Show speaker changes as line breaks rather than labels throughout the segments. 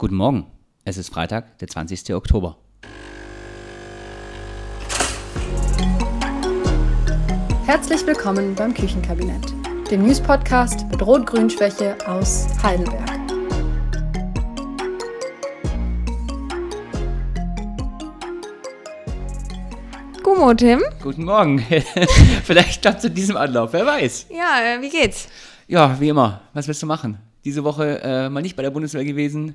Guten Morgen. Es ist Freitag, der 20. Oktober.
Herzlich willkommen beim Küchenkabinett, dem News-Podcast mit Rot-Grün-Schwäche aus Heidelberg.
Gummo, Tim.
Guten Morgen. Vielleicht klappt es in diesem Anlauf, wer weiß.
Ja, äh, wie geht's?
Ja, wie immer. Was willst du machen? Diese Woche äh, mal nicht bei der Bundeswehr gewesen.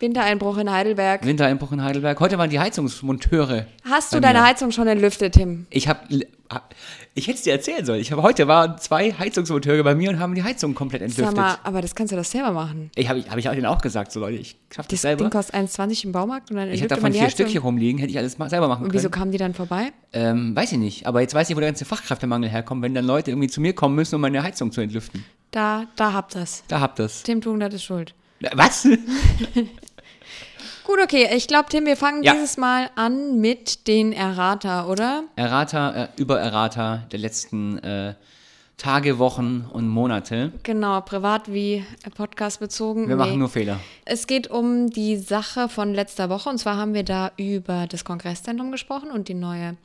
Wintereinbruch in Heidelberg.
Wintereinbruch in Heidelberg. Heute waren die Heizungsmonteure.
Hast du deine
mir.
Heizung schon entlüftet, Tim?
Ich habe, ich hätte es dir erzählen sollen. Ich habe heute waren zwei Heizungsmonteure bei mir und haben die Heizung komplett
Sag
entlüftet.
mal, aber das kannst du doch selber machen.
Ich habe ich, hab ich denen auch gesagt, so Leute, ich schaff das,
Das
selber.
Ding kostet 1,20 im Baumarkt und dann
ich
entlüftet
davon vier. Stück hier rumliegen, hätte ich alles selber machen
Und
können.
wieso kamen die dann vorbei?
Ähm, weiß ich nicht. Aber jetzt weiß ich, wo der ganze Fachkräftemangel herkommt, wenn dann Leute irgendwie zu mir kommen müssen, um meine Heizung zu entlüften.
Da, da habt ihr's.
Da habt ihr's.
Tim Tugend ist schuld.
Was?
Gut, okay. Ich glaube, Tim, wir fangen
Ja.
dieses Mal an mit den Errata, oder?
Errata, äh, über Errata der letzten äh, Tage, Wochen und Monate.
Genau, privat wie Podcast bezogen.
Wir
Nee.
machen nur Fehler.
Es geht um die Sache von letzter Woche und zwar haben wir da über das Kongresszentrum gesprochen und die neue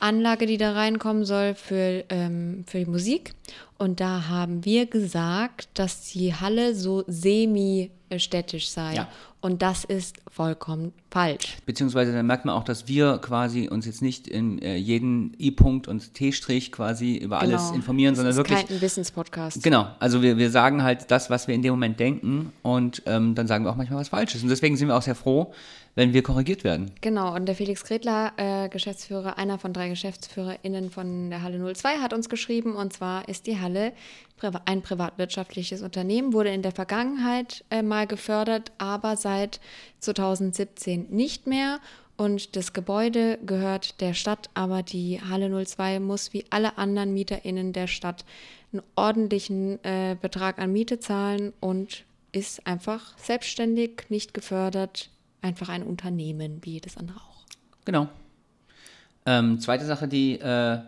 Anlage, die da reinkommen soll für, ähm, für die Musik. Und da haben wir gesagt, dass die Halle so semi-städtisch sei.
Ja.
Und das ist vollkommen falsch.
Beziehungsweise dann merkt man auch, dass wir quasi uns jetzt nicht in äh, jeden I-Punkt und T-Strich quasi über alles
Genau.
informieren,
Es
sondern
ist
wirklich.
kein Wissenspodcast.
Genau, also wir, wir sagen halt das, was wir in dem Moment denken und ähm, dann sagen wir auch manchmal was Falsches. Und deswegen sind wir auch sehr froh, wenn wir korrigiert werden.
Genau, und der Felix Gretler, äh, Geschäftsführer, einer von drei GeschäftsführerInnen von der Halle 02, hat uns geschrieben, und zwar ist die Halle ein privatwirtschaftliches Unternehmen, wurde in der Vergangenheit äh, mal gefördert, aber seit 2017 nicht mehr. Und das Gebäude gehört der Stadt, aber die Halle 02 muss wie alle anderen MieterInnen der Stadt einen ordentlichen äh, Betrag an Miete zahlen und ist einfach selbstständig, nicht gefördert, einfach ein Unternehmen wie jedes andere auch.
Genau. Ähm, zweite Sache, die äh,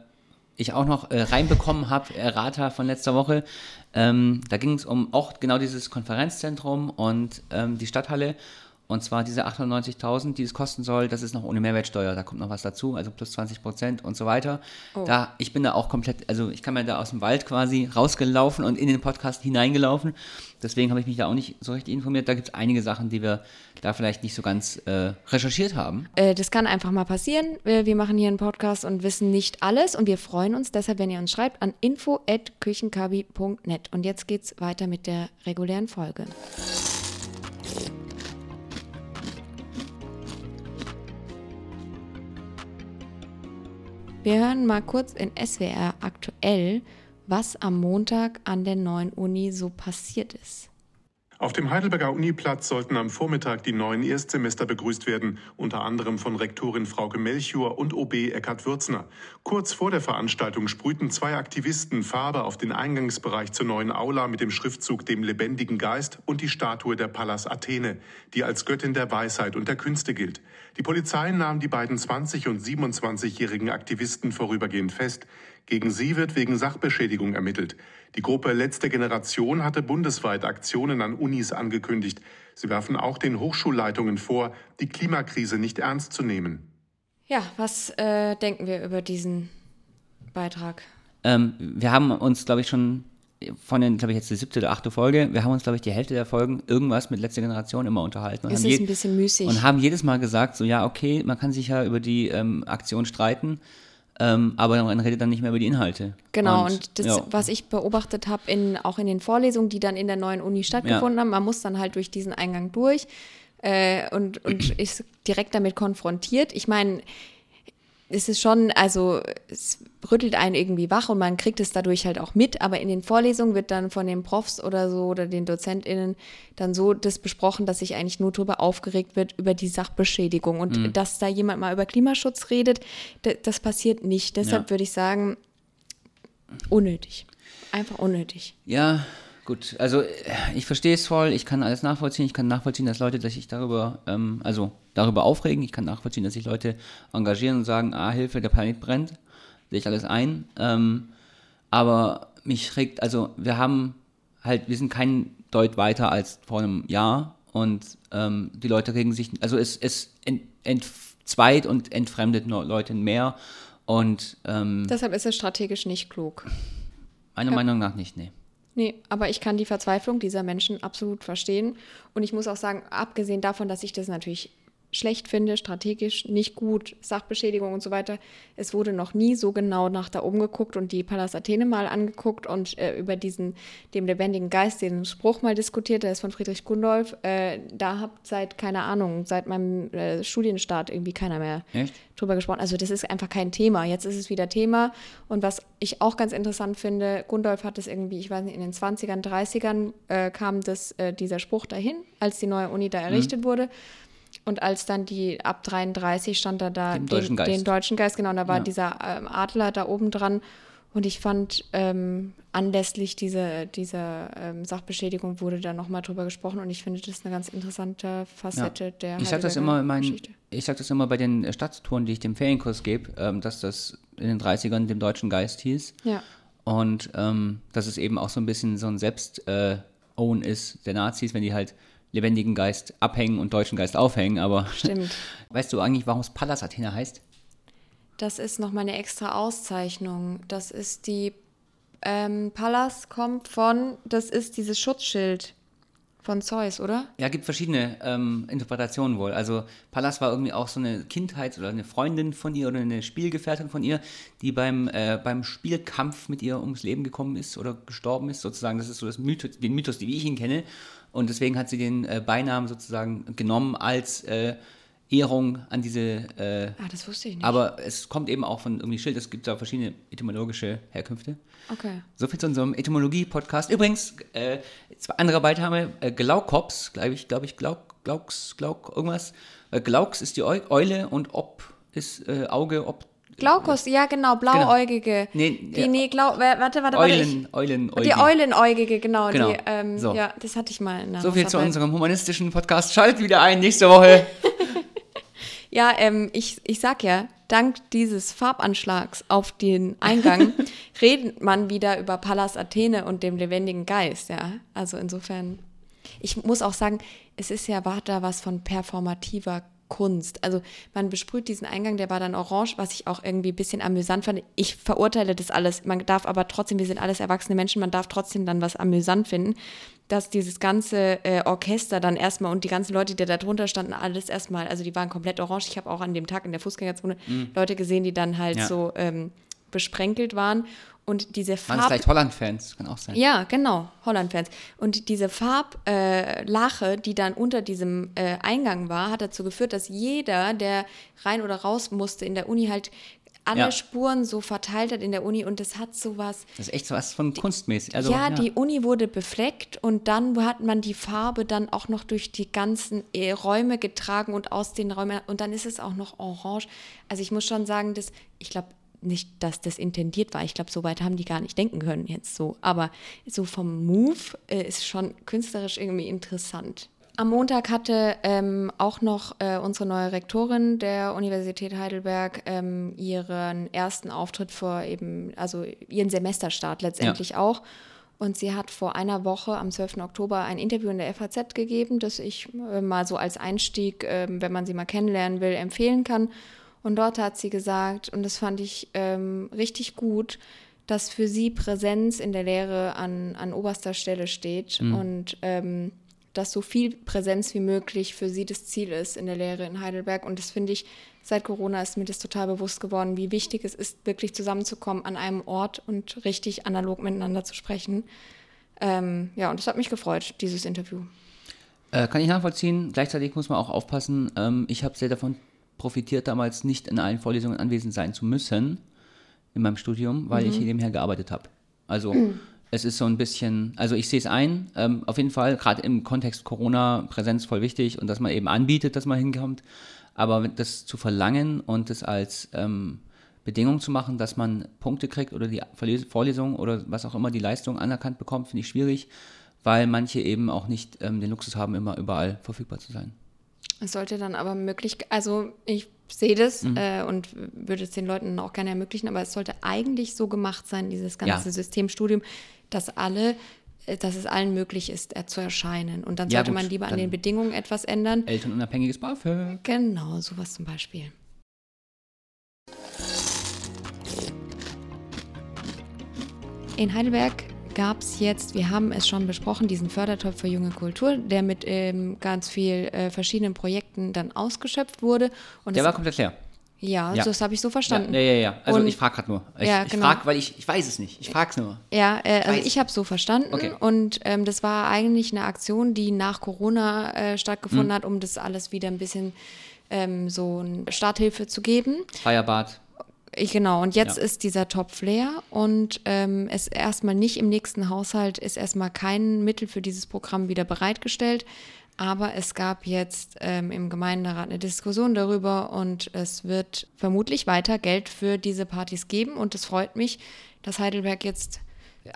ich auch noch äh, reinbekommen habe, Errata von letzter Woche, ähm, da ging es um auch genau dieses Konferenzzentrum und ähm, die Stadthalle. Und zwar diese 890.000, die es kosten soll, das ist noch ohne Mehrwertsteuer, da kommt noch was dazu, also plus 20 Prozent und so weiter. Da, ich bin da auch komplett, also ich kam ja da aus dem Wald quasi rausgelaufen und in den Podcast hineingelaufen. Deswegen habe ich mich da auch nicht so richtig informiert. Da gibt es einige Sachen, die wir da vielleicht nicht so ganz äh, recherchiert haben.
Äh, das kann einfach mal passieren. Wir, wir machen hier einen Podcast und wissen nicht alles und wir freuen uns deshalb, wenn ihr uns schreibt, an info.küchenkabi.net. Und jetzt geht's weiter mit der regulären Folge. Wir hören mal kurz in SWR aktuell, was am Montag an der neuen Uni so passiert ist.
Auf dem Heidelberger Uniplatz sollten am Vormittag die neuen Erstsemester begrüßt werden, unter anderem von Rektorin Frauke Melchior und OB Eckhard Würzner. Kurz vor der Veranstaltung sprühten zwei Aktivisten Farbe auf den Eingangsbereich zur neuen Aula mit dem Schriftzug dem lebendigen Geist und die Statue der Pallas Athene, die als Göttin der Weisheit und der Künste gilt. Die Polizei nahm die beiden 20- und 27-jährigen Aktivisten vorübergehend fest. Gegen sie wird wegen Sachbeschädigung ermittelt. Die Gruppe Letzte Generation hatte bundesweit Aktionen an Unis angekündigt. Sie werfen auch den Hochschulleitungen vor, die Klimakrise nicht ernst zu nehmen.
Ja, was äh, denken wir über diesen Beitrag?
Ähm, wir haben uns, glaube ich, schon von den, glaube ich, jetzt die siebte oder achte Folge, wir haben uns, glaube ich, die Hälfte der Folgen irgendwas mit letzter Generation immer unterhalten. Und
Es
haben
ist ein bisschen müßig.
Und haben jedes Mal gesagt, so, ja, okay, man kann sich ja über die ähm, Aktion streiten, ähm, aber man redet dann nicht mehr über die Inhalte.
Genau, und, das,
ja.
was ich beobachtet habe, in, auch in den Vorlesungen, die dann in der neuen Uni stattgefunden haben, man muss dann halt durch diesen Eingang durch äh, und, und ist direkt damit konfrontiert. Ich meine, es ist schon, also es rüttelt einen irgendwie wach und man kriegt es dadurch halt auch mit, aber in den Vorlesungen wird dann von den Profs oder so oder den DozentInnen dann so das besprochen, dass sich eigentlich nur darüber aufgeregt wird, über die Sachbeschädigung und
Mhm.
dass da jemand mal über Klimaschutz redet, das passiert nicht. Deshalb
Ja.
würde ich sagen, unnötig. Einfach unnötig.
Ja, gut. Also äh, ich verstehe es voll, ich kann alles nachvollziehen. Ich kann nachvollziehen, dass Leute sich darüber, ähm, also darüber aufregen. Ich kann nachvollziehen, dass sich Leute engagieren und sagen, ah, Hilfe, der Planet brennt. Sehe ich alles ein. Ähm, aber mich regt, also wir haben halt, wir sind kein Deut weiter als vor einem Jahr und ähm, die Leute regen sich, also es, es ent, entzweit und entfremdet Leute mehr und ähm,
deshalb ist es strategisch nicht klug.
Meiner ja. Meinung nach nicht, nee.
Nee, aber ich kann die Verzweiflung dieser Menschen absolut verstehen. Und ich muss auch sagen, abgesehen davon, dass ich das natürlich schlecht finde, strategisch nicht gut, Sachbeschädigung und so weiter. Es wurde noch nie so genau nach da oben geguckt und die Pallas Athene mal angeguckt und äh, über diesen, dem lebendigen Geist, den Spruch mal diskutiert, der ist von Friedrich Gundolf. Äh, da habt seit, keine Ahnung, seit meinem äh, Studienstart irgendwie keiner mehr Echt? drüber gesprochen. Also das ist einfach kein Thema. Jetzt ist es wieder Thema. Und was ich auch ganz interessant finde, Gundolf hat es irgendwie, ich weiß nicht, in den 20ern, 30ern äh, kam das, äh, dieser Spruch dahin, als die neue Uni da errichtet mhm. wurde. Und als dann die ab 33 stand da da
den, deutschen, Geist.
den deutschen Geist, genau, und da war ja. dieser ähm, Adler da oben dran. Und ich fand, ähm, anlässlich dieser, dieser ähm, Sachbeschädigung wurde da nochmal drüber gesprochen und ich finde, das ist eine ganz interessante Facette ja. der
Ich sage das immer mein, ich sag das immer bei den Stadttouren, die ich dem Ferienkurs gebe, ähm, dass das in den 30ern dem deutschen Geist hieß.
Ja.
Und ähm, dass es eben auch so ein bisschen so ein Selbst-Own äh, ist der Nazis, wenn die halt lebendigen Geist abhängen und deutschen Geist aufhängen, aber
Stimmt.
weißt du eigentlich, warum es Pallas Athena heißt?
Das ist nochmal eine extra Auszeichnung. Das ist die ähm, Pallas kommt von, das ist dieses Schutzschild von Zeus, oder?
Ja, gibt verschiedene ähm, Interpretationen wohl. Also Pallas war irgendwie auch so eine Kindheit oder eine Freundin von ihr oder eine Spielgefährtin von ihr, die beim, äh, beim Spielkampf mit ihr ums Leben gekommen ist oder gestorben ist, sozusagen. Das ist so das Mythos, den Mythos, wie ich ihn kenne. Und deswegen hat sie den äh, Beinamen sozusagen genommen als äh, Ehrung an diese. Äh,
ah, das wusste ich nicht.
Aber es kommt eben auch von irgendwie Schild. Es gibt da verschiedene etymologische Herkünfte.
Okay.
So viel zu unserem Etymologie-Podcast. Übrigens, äh, zwei andere Beitame, äh, Glaukops, glaube ich, glaube ich, Glauk, Glauks, Glauk, irgendwas. Äh, Glauks ist die Eule und Ob ist äh, Auge, Ob
Glaukos, ja genau, blauäugige. Genau. Nee, die, nee, Glau warte, warte,
warte. Eulen,
Eulen, die Eulenäugige, genau. genau. Die, ähm, so. Ja, das hatte ich mal.
so viel zu unserem humanistischen Podcast. Schalt wieder ein nächste Woche.
ja, ähm, ich, ich sag ja, dank dieses Farbanschlags auf den Eingang redet man wieder über Pallas Athene und dem lebendigen Geist, ja. Also insofern, ich muss auch sagen, es ist ja, war da was von performativer Kunst. Also man besprüht diesen Eingang, der war dann orange, was ich auch irgendwie ein bisschen amüsant fand. Ich verurteile das alles. Man darf aber trotzdem, wir sind alles erwachsene Menschen, man darf trotzdem dann was amüsant finden, dass dieses ganze äh, Orchester dann erstmal und die ganzen Leute, die da drunter standen, alles erstmal, also die waren komplett orange. Ich habe auch an dem Tag in der Fußgängerzone mhm. Leute gesehen, die dann halt ja. so ähm, besprenkelt waren. Und diese Farb... Waren
vielleicht Holland-Fans, kann auch sein.
Ja, genau, Holland-Fans. Und diese Farblache, äh, die dann unter diesem äh, Eingang war, hat dazu geführt, dass jeder, der rein oder raus musste, in der Uni halt alle ja. Spuren so verteilt hat in der Uni und das hat sowas.
Das ist echt so was von kunstmäßig.
Also, ja, ja, die Uni wurde befleckt und dann hat man die Farbe dann auch noch durch die ganzen äh, Räume getragen und aus den Räumen und dann ist es auch noch orange. Also ich muss schon sagen, dass ich glaube, nicht, dass das intendiert war. Ich glaube, so weit haben die gar nicht denken können jetzt so. Aber so vom Move äh, ist schon künstlerisch irgendwie interessant. Am Montag hatte ähm, auch noch äh, unsere neue Rektorin der Universität Heidelberg ähm, ihren ersten Auftritt vor eben, also ihren Semesterstart letztendlich ja. auch. Und sie hat vor einer Woche, am 12. Oktober, ein Interview in der FAZ gegeben, das ich äh, mal so als Einstieg, äh, wenn man sie mal kennenlernen will, empfehlen kann. Und dort hat sie gesagt, und das fand ich ähm, richtig gut, dass für sie Präsenz in der Lehre an, an oberster Stelle steht mhm. und ähm, dass so viel Präsenz wie möglich für sie das Ziel ist in der Lehre in Heidelberg. Und das finde ich, seit Corona ist mir das total bewusst geworden, wie wichtig es ist, wirklich zusammenzukommen an einem Ort und richtig analog miteinander zu sprechen. Ähm, ja, und das hat mich gefreut, dieses Interview.
Äh, kann ich nachvollziehen. Gleichzeitig muss man auch aufpassen. Ähm, ich habe sehr davon profitiert damals nicht in allen Vorlesungen anwesend sein zu müssen in meinem Studium, weil mhm. ich nebenher gearbeitet habe. Also mhm. es ist so ein bisschen, also ich sehe es ein, ähm, auf jeden Fall, gerade im Kontext Corona, Präsenz voll wichtig und dass man eben anbietet, dass man hinkommt. Aber das zu verlangen und das als ähm, Bedingung zu machen, dass man Punkte kriegt oder die Vorlesung oder was auch immer die Leistung anerkannt bekommt, finde ich schwierig, weil manche eben auch nicht ähm, den Luxus haben, immer überall verfügbar zu sein.
Es sollte dann aber möglich, also ich sehe das mhm. äh, und würde es den Leuten auch gerne ermöglichen, aber es sollte eigentlich so gemacht sein, dieses ganze ja. Systemstudium, dass alle äh, dass es allen möglich ist, äh, zu erscheinen. Und dann
Ja,
sollte
gut,
man lieber an den Bedingungen etwas ändern.
Elternunabhängiges BAföG.
Genau, sowas zum Beispiel. In Heidelberg gab es jetzt, wir haben es schon besprochen, diesen Fördertopf für junge Kultur, der mit ähm, ganz vielen äh, verschiedenen Projekten dann ausgeschöpft wurde. Und
Der
es-
war komplett leer.
ja,
Ja.
das habe ich so verstanden.
Ja, ja, ja. Also
Und-
ich frage gerade nur. Ich,
Ja,
ich
genau.
frage, weil ich, ich weiß es nicht. Ich frage es nur.
Ja, äh, also
Weiß.
ich habe so verstanden
Okay.
und ähm, das war eigentlich eine Aktion, die nach Corona äh, stattgefunden hat, um das alles wieder ein bisschen ähm, so eine Starthilfe zu geben.
Feierbad.
Ich, genau, und jetzt
Ja.
ist dieser Topf leer und ähm, es erstmal nicht im nächsten Haushalt ist erstmal kein Mittel für dieses Programm wieder bereitgestellt. Aber es gab jetzt ähm, im Gemeinderat eine Diskussion darüber und es wird vermutlich weiter Geld für diese Partys geben. Und es freut mich, dass Heidelberg jetzt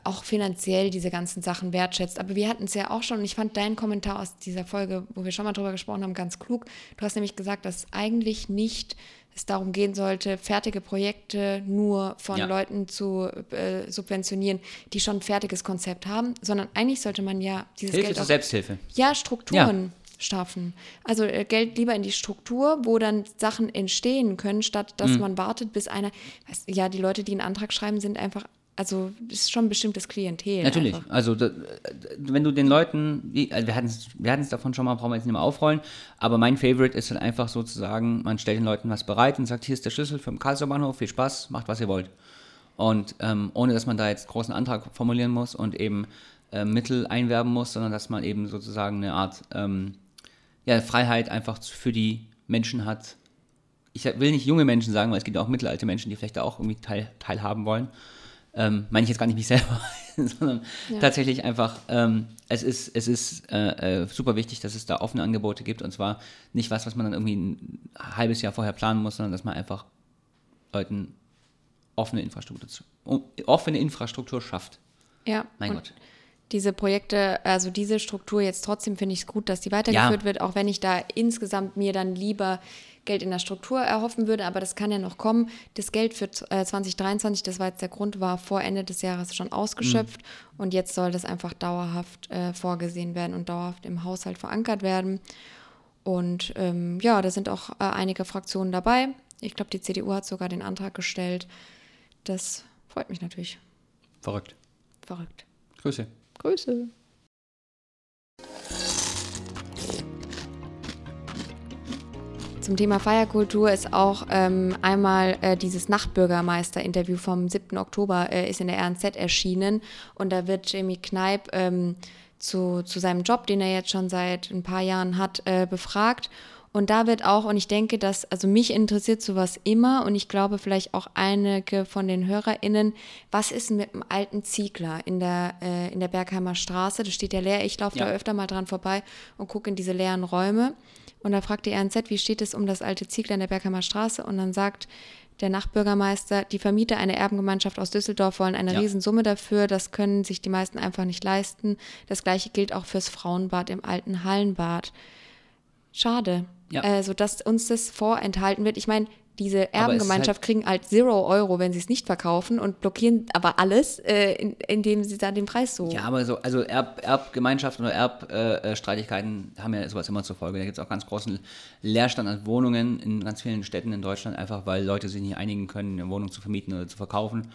auch finanziell diese ganzen Sachen wertschätzt. Aber wir hatten es ja auch schon, und ich fand deinen Kommentar aus dieser Folge, wo wir schon mal drüber gesprochen haben, ganz klug. Du hast nämlich gesagt, dass eigentlich nicht es darum gehen sollte, fertige Projekte nur von
Ja.
Leuten zu äh, subventionieren, die schon ein fertiges Konzept haben, sondern eigentlich sollte man ja dieses
Hilfe
Geld
zur Selbsthilfe.
ja, Strukturen schaffen. Also äh, Geld lieber in die Struktur, wo dann Sachen entstehen können, statt dass man wartet, bis einer. Ja, die Leute, die einen Antrag schreiben, sind einfach. Also das ist schon ein bestimmtes Klientel.
Natürlich.
Einfach.
Also da, wenn du den Leuten, also wir hatten es wir hatten's davon schon mal, brauchen wir jetzt nicht mehr aufrollen, aber mein Favorite ist dann einfach sozusagen, man stellt den Leuten was bereit und sagt, hier ist der Schlüssel für den Karlsruher Bahnhof, viel Spaß, macht was ihr wollt. Und ähm, ohne, dass man da jetzt großen Antrag formulieren muss und eben äh, Mittel einwerben muss, sondern dass man eben sozusagen eine Art ähm, ja, Freiheit einfach für die Menschen hat. Ich will nicht junge Menschen sagen, weil es gibt auch mittelalte Menschen, die vielleicht da auch irgendwie teil, teilhaben wollen. Ähm, meine ich jetzt gar nicht mich selber, sondern tatsächlich einfach, ähm, es ist, es ist äh, äh, super wichtig, dass es da offene Angebote gibt und zwar nicht was, was man dann irgendwie ein halbes Jahr vorher planen muss, sondern dass man einfach Leuten offene Infrastruktur, zu- offene Infrastruktur schafft.
Ja.
Mein Gott.
Diese Projekte, also diese Struktur jetzt trotzdem finde ich es gut, dass die weitergeführt
Ja.
wird, auch wenn ich da insgesamt mir dann lieber Geld in der Struktur erhoffen würde, aber das kann ja noch kommen. Das Geld für äh, 2023, das war jetzt der Grund, war vor Ende des Jahres schon ausgeschöpft und jetzt soll das einfach dauerhaft äh, vorgesehen werden und dauerhaft im Haushalt verankert werden. Und ähm, ja, da sind auch äh, einige Fraktionen dabei. Ich glaube, die CDU hat sogar den Antrag gestellt. Das freut mich natürlich.
Verrückt.
Verrückt.
Grüße.
Grüße. Zum Thema Feierkultur ist auch ähm, einmal äh, dieses Nachtbürgermeister-Interview vom 7. Oktober äh, ist in der RNZ erschienen und da wird Jamie Kneip ähm, zu, zu seinem Job, den er jetzt schon seit ein paar Jahren hat, äh, befragt. Und da wird auch, und ich denke, dass, also mich interessiert sowas immer und ich glaube vielleicht auch einige von den HörerInnen, was ist denn mit dem alten Ziegler in der, äh, in der Bergheimer Straße? Das steht ja leer. Ich laufe
Ja.
da öfter mal dran vorbei und gucke in diese leeren Räume. Und da fragt die RNZ, wie steht es um das alte Ziegler in der Bergheimer Straße? Und dann sagt der Nachtbürgermeister, die Vermieter einer Erbengemeinschaft aus Düsseldorf wollen eine
Ja.
Riesensumme dafür. Das können sich die meisten einfach nicht leisten. Das gleiche gilt auch fürs Frauenbad im alten Hallenbad. Schade.
Ja.
Also, dass uns das vorenthalten wird. Ich meine, diese
ist
Erbengemeinschaft kriegen halt Zero Euro, wenn sie es nicht verkaufen und blockieren aber alles, äh, in, indem sie da den Preis so.
Ja, aber so, also Erb, Erbgemeinschaften oder Erbstreitigkeiten äh, haben ja sowas immer zur Folge. Da gibt es auch ganz großen Leerstand an Wohnungen in ganz vielen Städten in Deutschland, einfach weil Leute sich nicht einigen können, eine Wohnung zu vermieten oder zu verkaufen.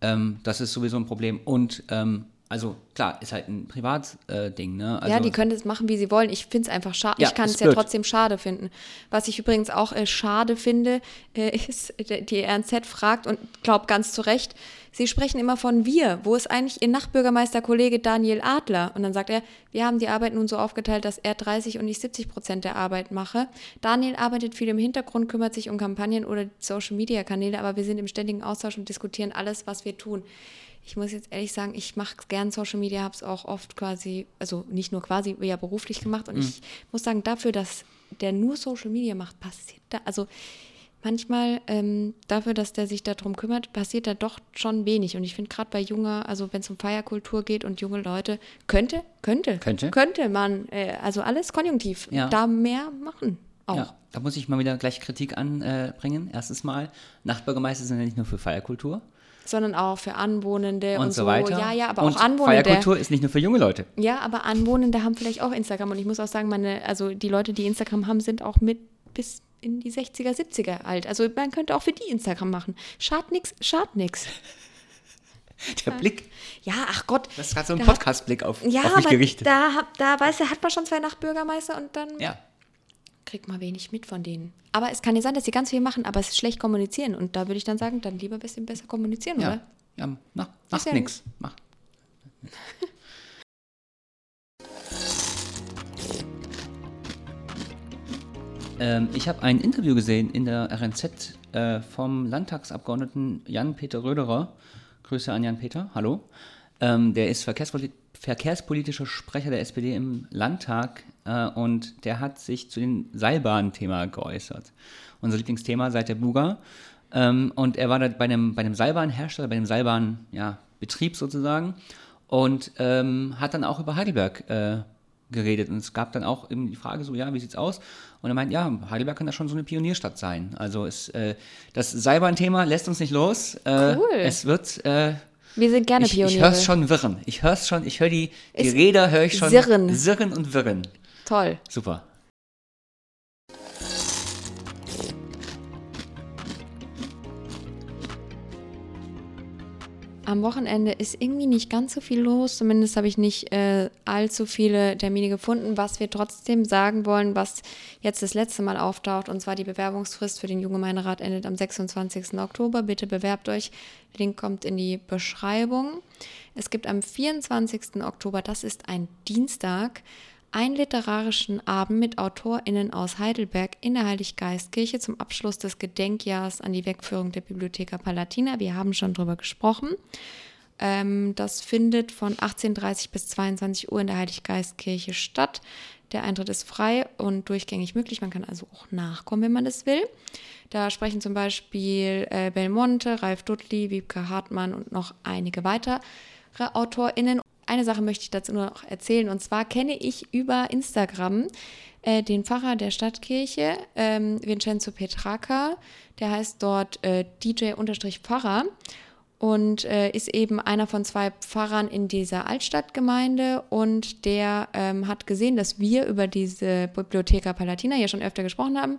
Ähm, das ist sowieso ein Problem. Und ähm, also klar, ist halt ein Privatding, äh, ne? Also,
ja, die können das machen, wie sie wollen. Ich finde es einfach schade.
Ja,
ich kann es ja trotzdem schade finden. Was ich übrigens auch äh, schade finde, äh, ist, die RNZ fragt und glaubt ganz zu Recht, sie sprechen immer von wir. Wo ist eigentlich ihr Nachbürgermeisterkollege Daniel Adler? Und dann sagt er, wir haben die Arbeit nun so aufgeteilt, dass er 30 und ich 70 Prozent der Arbeit mache. Daniel arbeitet viel im Hintergrund, kümmert sich um Kampagnen oder Social-Media-Kanäle, aber wir sind im ständigen Austausch und diskutieren alles, was wir tun. Ich muss jetzt ehrlich sagen, ich mache gern Social Media, habe es auch oft quasi, also nicht nur quasi, ja beruflich gemacht. Und
Mhm.
ich muss sagen, dafür, dass der nur Social Media macht, passiert da, also manchmal ähm, dafür, dass der sich darum kümmert, passiert da doch schon wenig. Und ich finde gerade bei junger, also wenn es um Feierkultur geht und junge Leute, könnte, könnte,
Könnte.
könnte man, äh, also alles konjunktiv,
Ja.
da mehr machen. Auch.
Ja, da muss ich mal wieder gleich Kritik anbringen. Erstens mal, Nachtbürgermeister sind ja nicht nur für Feierkultur.
Sondern auch für Anwohnende und,
und so weiter.
Ja, ja, aber
und
auch Anwohnende.
Feierkultur ist nicht nur für junge Leute.
Ja, aber Anwohnende haben vielleicht auch Instagram und ich muss auch sagen, meine, also die Leute, die Instagram haben, sind auch mit bis in die 60er, 70er alt. Also man könnte auch für die Instagram machen. Schad nix, schad nix.
Der Blick,
Ja, ach Gott.
das ist gerade so ein Podcast-Blick auf,
Ja,
auf mich
aber
gerichtet.
da, da weißt du, hat man schon zwei Nachtbürgermeister und dann
ja.
Kriegt man wenig mit von denen. Aber es kann ja sein, dass sie ganz viel machen, aber es ist schlecht kommunizieren. Und da würde ich dann sagen, dann lieber ein bisschen besser kommunizieren,
Ja,
oder?
ja mach,
Ist
macht
ja-
nix. Mach. ähm, ich habe ein Interview gesehen in der RNZ äh, vom Landtagsabgeordneten Jan-Peter Röderer. Grüße an Jan-Peter, hallo. Ähm, der ist Verkehrspolit verkehrspolitischer Sprecher der SPD im Landtag äh, und der hat sich zu dem Seilbahnthema geäußert. Unser Lieblingsthema seit der Buga. Ähm, und er war da bei einem, bei einem Seilbahnhersteller, bei einem Seilbahnbetrieb ja, sozusagen und ähm, hat dann auch über Heidelberg äh, geredet. Und es gab dann auch eben die Frage so, ja, wie sieht's aus? Und er meint, ja, Heidelberg kann da schon so eine Pionierstadt sein. Also es, äh, das Seilbahnthema lässt uns nicht los. Äh,
Cool.
Es wird, äh,
Wir sind gerne
ich,
Pioniere.
ich höre es schon wirren. Ich höre es schon, ich höre die, die Räder, höre ich schon
Sirren.
sirren und wirren.
Toll.
Super.
Am Wochenende ist irgendwie nicht ganz so viel los. Zumindest habe ich nicht äh, allzu viele Termine gefunden. Was wir trotzdem sagen wollen, was jetzt das letzte Mal auftaucht, und zwar die Bewerbungsfrist für den Jugendgemeinderat endet am 26. Oktober. Bitte bewerbt euch. Link kommt in die Beschreibung. Es gibt am 24. Oktober, das ist ein Dienstag, einen literarischen Abend mit AutorInnen aus Heidelberg in der Heiliggeistkirche zum Abschluss des Gedenkjahrs an die Wegführung der Bibliotheca Palatina. Wir haben schon drüber gesprochen. Ähm, das findet von 18.30 bis 22 Uhr in der Heiliggeistkirche statt. Der Eintritt ist frei und durchgängig möglich. Man kann also auch nachkommen, wenn man das will. Da sprechen zum Beispiel äh, Belmonte, Ralf Dudley, Wiebke Hartmann und noch einige weitere AutorInnen. Eine Sache möchte ich dazu nur noch erzählen. Und zwar kenne ich über Instagram äh, den Pfarrer der Stadtkirche, ähm, Vincenzo Petraka. Der heißt dort äh, DJ-Pfarrer und äh, ist eben einer von zwei Pfarrern in dieser Altstadtgemeinde und der ähm, hat gesehen, dass wir über diese Bibliotheca Palatina hier schon öfter gesprochen haben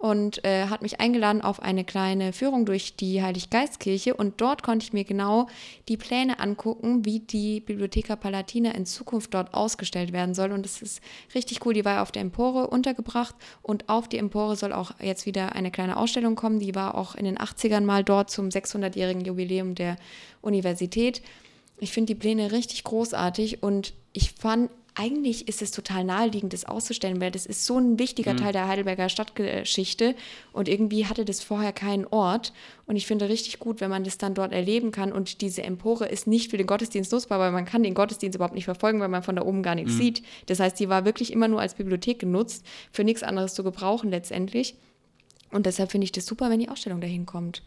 und äh, hat mich eingeladen auf eine kleine Führung durch die Heiliggeistkirche. Und dort konnte ich mir genau die Pläne angucken, wie die Bibliotheca Palatina in Zukunft dort ausgestellt werden soll. Und das ist richtig cool, die war auf der Empore untergebracht. Und auf die Empore soll auch jetzt wieder eine kleine Ausstellung kommen, die war auch in den 80ern mal dort zum 600-jährigen Jubiläum der Universität. Ich finde die Pläne richtig großartig. Und ich fand, eigentlich ist es total naheliegend, das auszustellen, weil das ist so ein wichtiger Teil der Heidelberger Stadtgeschichte und irgendwie hatte das vorher keinen Ort. Und ich finde richtig gut, wenn man das dann dort erleben kann. Und diese Empore ist nicht für den Gottesdienst nutzbar, weil man kann den Gottesdienst überhaupt nicht verfolgen, weil man von da oben gar nichts sieht. Das heißt, die war wirklich immer nur als Bibliothek genutzt, für nichts anderes zu gebrauchen letztendlich. Und deshalb finde ich das super, wenn die Ausstellung dahin kommt.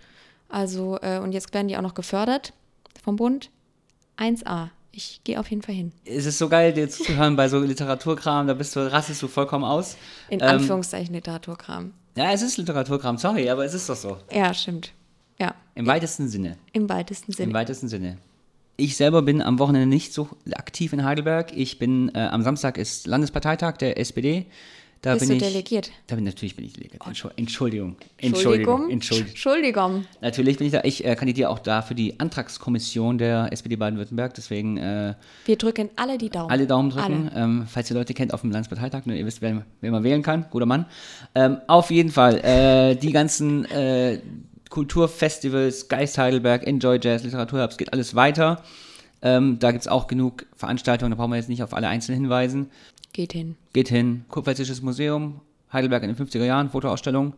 Also, äh, und jetzt werden die auch noch gefördert vom Bund. 1A. Ich gehe auf jeden Fall hin.
Es ist so geil, dir zuzuhören bei so Literaturkram, da bist du, rastest du vollkommen aus.
In
Ähm,
Anführungszeichen Literaturkram.
Ja, es ist Literaturkram, sorry, aber es ist doch so.
Ja, stimmt. Ja,
Im weitesten Sinne.
im weitesten
Im
Sinne.
weitesten Sinne. Ich selber bin am Wochenende nicht so aktiv in Heidelberg. Ich bin, äh, am Samstag ist Landesparteitag der SPD. Da
Bist
bin
du
ich,
delegiert?
Da bin, natürlich bin ich delegiert. Entschu- Entschuldigung.
Entschuldigung.
Entschuldigung. Entschuldigung. Natürlich bin ich da. Ich äh, kandidiere auch da für die Antragskommission der SPD Baden-Württemberg. Deswegen äh,
Wir drücken alle die Daumen.
alle Daumen drücken. Ähm, falls ihr Leute kennt auf dem Landesparteitag, ne, ihr wisst, wer, wer man wählen kann. Guter Mann. Ähm, auf jeden Fall. Äh, die ganzen äh, Kulturfestivals, Geist Heidelberg, Enjoy Jazz, Literaturherbst, geht alles weiter. Ähm, da gibt es auch genug Veranstaltungen, da brauchen wir jetzt nicht auf alle einzeln hinweisen.
Geht hin.
Geht hin, Kurpfälzisches Museum, Heidelberg in den 50er Jahren, Fotoausstellung.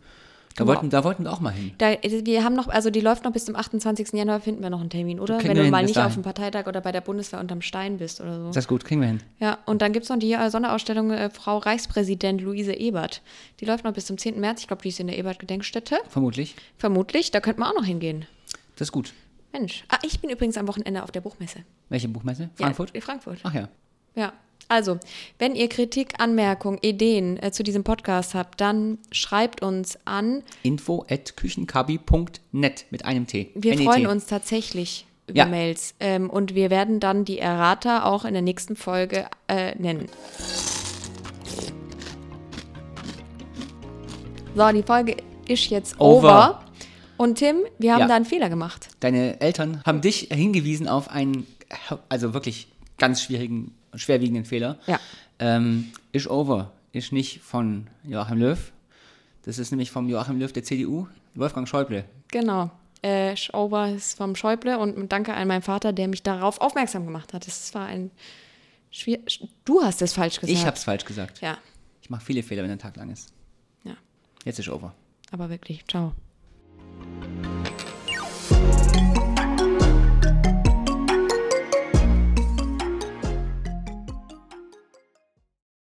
Da,
Wow.
wollten, da wollten wir auch mal hin.
Da, wir haben noch, also die läuft noch bis zum 28. Januar, finden wir noch einen Termin, oder? Wenn
wir
du mal nicht
dahin.
auf dem Parteitag oder bei der Bundeswehr unterm Stein bist oder so.
Das ist gut, kriegen wir hin.
Ja, und dann gibt es noch die äh, Sonderausstellung äh, Frau Reichspräsident Luise Ebert. Die läuft noch bis zum 10. März. Ich glaube, die ist in der Ebert-Gedenkstätte.
Vermutlich.
Vermutlich. Da könnte man auch noch hingehen.
Das ist gut.
Mensch. Ah, ich bin übrigens am Wochenende auf der Buchmesse.
Welche Buchmesse? Frankfurt?
Ja, Frankfurt.
Ach ja.
Ja, Also, wenn ihr Kritik, Anmerkungen, Ideen äh, zu diesem Podcast habt, dann schreibt uns an.
Info at küchenkabi.net mit einem T.
Wir
NET.
freuen uns tatsächlich über
Ja.
Mails. Ähm, und wir werden dann die Errata auch in der nächsten Folge äh, nennen. So, die Folge ist jetzt over.
Over.
Und Tim, wir haben
Ja.
da einen Fehler gemacht.
Deine Eltern haben dich hingewiesen auf einen, also wirklich ganz schwierigen, schwerwiegenden Fehler.
Ja.
Ähm, ist over. Ist nicht von Joachim Löw. Das ist nämlich vom Joachim Löw der CDU, Wolfgang Schäuble.
Genau. Äh, ist over ist vom Schäuble und danke an meinen Vater, der mich darauf aufmerksam gemacht hat. Das war ein schwier Du hast es falsch gesagt.
Ich hab's falsch gesagt.
Ja,
Ich mache viele Fehler, wenn ein Tag lang ist.
ja.
Jetzt ist over.
Aber wirklich, ciao.